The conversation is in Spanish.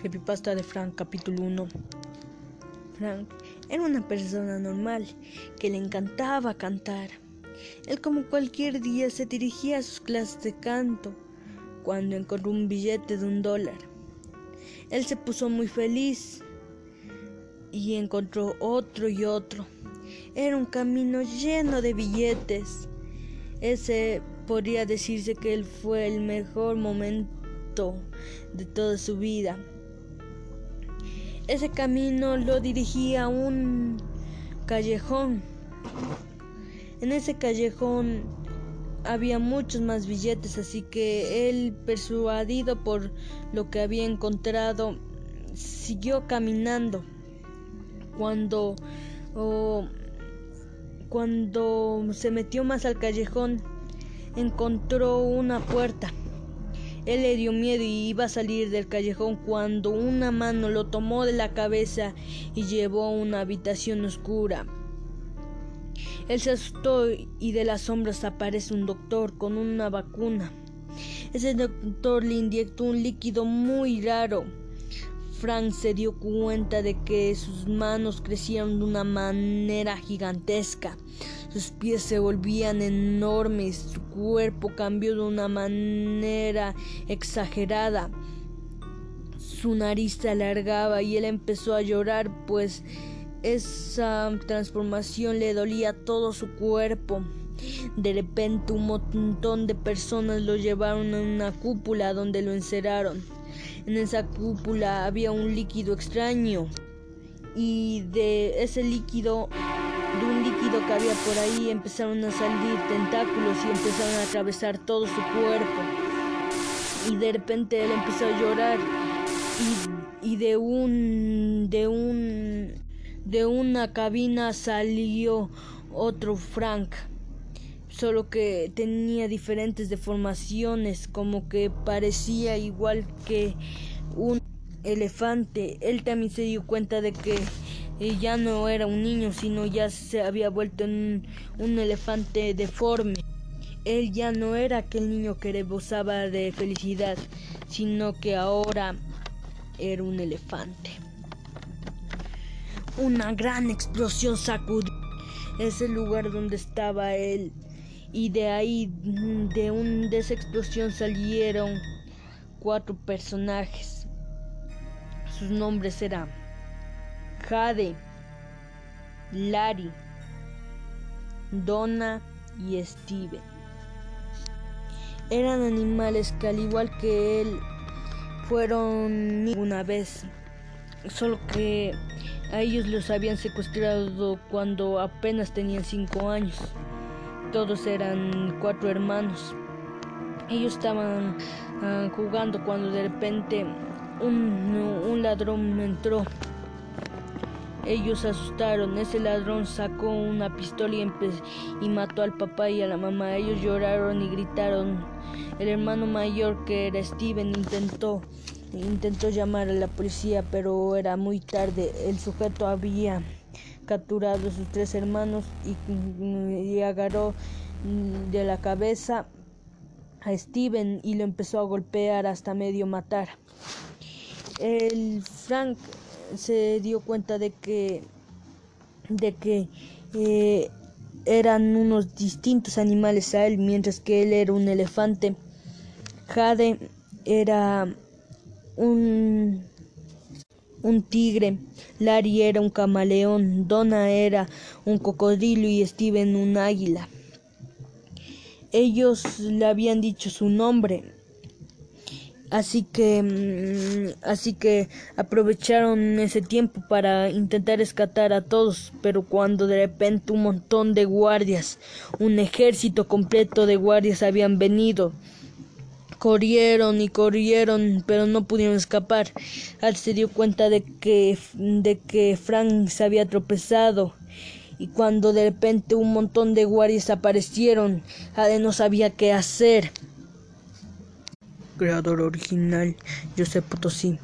Creepypasta de Frank, capítulo 1. Frank era una persona normal que le encantaba cantar. Él como cualquier día se dirigía a sus clases de canto cuando encontró un billete de un dólar. Él se puso muy feliz y encontró otro y otro. Era un camino lleno de billetes. Ese podría decirse que él fue el mejor momento de toda su vida. Ese camino lo dirigía a un callejón. En ese callejón había muchos más billetes, así que él, persuadido por lo que había encontrado, siguió caminando. Cuando, cuando se metió más al callejón, encontró una puerta. Él le dio miedo y iba a salir del callejón cuando una mano lo tomó de la cabeza y llevó a una habitación oscura. Él se asustó y de las sombras aparece un doctor con una vacuna. Ese doctor le inyectó un líquido muy raro. Frank se dio cuenta de que sus manos crecieron de una manera gigantesca. Sus pies se volvían enormes, su cuerpo cambió de una manera exagerada. Su nariz se alargaba y él empezó a llorar, pues esa transformación le dolía todo su cuerpo. De repente un montón de personas lo llevaron a una cúpula donde lo encerraron. En esa cúpula había un líquido extraño y de ese líquido de un líquido que había por ahí empezaron a salir tentáculos y empezaron a atravesar todo su cuerpo. Y de repente él empezó a llorar y, y de un de un de una cabina salió otro Frank, solo que tenía diferentes deformaciones, como que parecía igual que un elefante. Él también se dio cuenta de que ya no era un niño, sino ya se había vuelto en un elefante deforme. Él ya no era aquel niño que rebosaba de felicidad, sino que ahora era un elefante. Una gran explosión sacudió ese lugar donde estaba él y de ahí de, un, de esa explosión salieron cuatro personajes. Sus nombres eran Jade, Larry, Donna y Steven. Eran animales que al igual que él fueron una vez, solo que a ellos los habían secuestrado cuando apenas tenían cinco años. Todos eran cuatro hermanos. Ellos estaban ah, jugando cuando de repente un, un ladrón entró ellos asustaron. Ese ladrón sacó una pistola y, y, mató al papá y a la mamá. Ellos lloraron y gritaron. El hermano mayor, que era Steven, intentó, intentó llamar a la policía, pero era muy tarde. El sujeto había capturado a sus tres hermanos y, y agarró de la cabeza a Steven y lo empezó a golpear hasta medio matar. El Frank se dio cuenta de que de que eh, eran unos distintos animales a él, mientras que él era un elefante. Jade era un, un tigre, Larry era un camaleón, Donna era un cocodrilo y Steven un águila. Ellos le habían dicho su nombre, Así que, mm, así que aprovecharon ese tiempo para intentar rescatar a todos, pero cuando de repente un montón de guardias, un ejército completo de guardias habían venido, corrieron y corrieron, pero no pudieron escapar. Al se dio cuenta de que, de que Frank se había tropezado. Y cuando de repente un montón de guardias aparecieron, Ade no sabía qué hacer creador original Josep Potosí.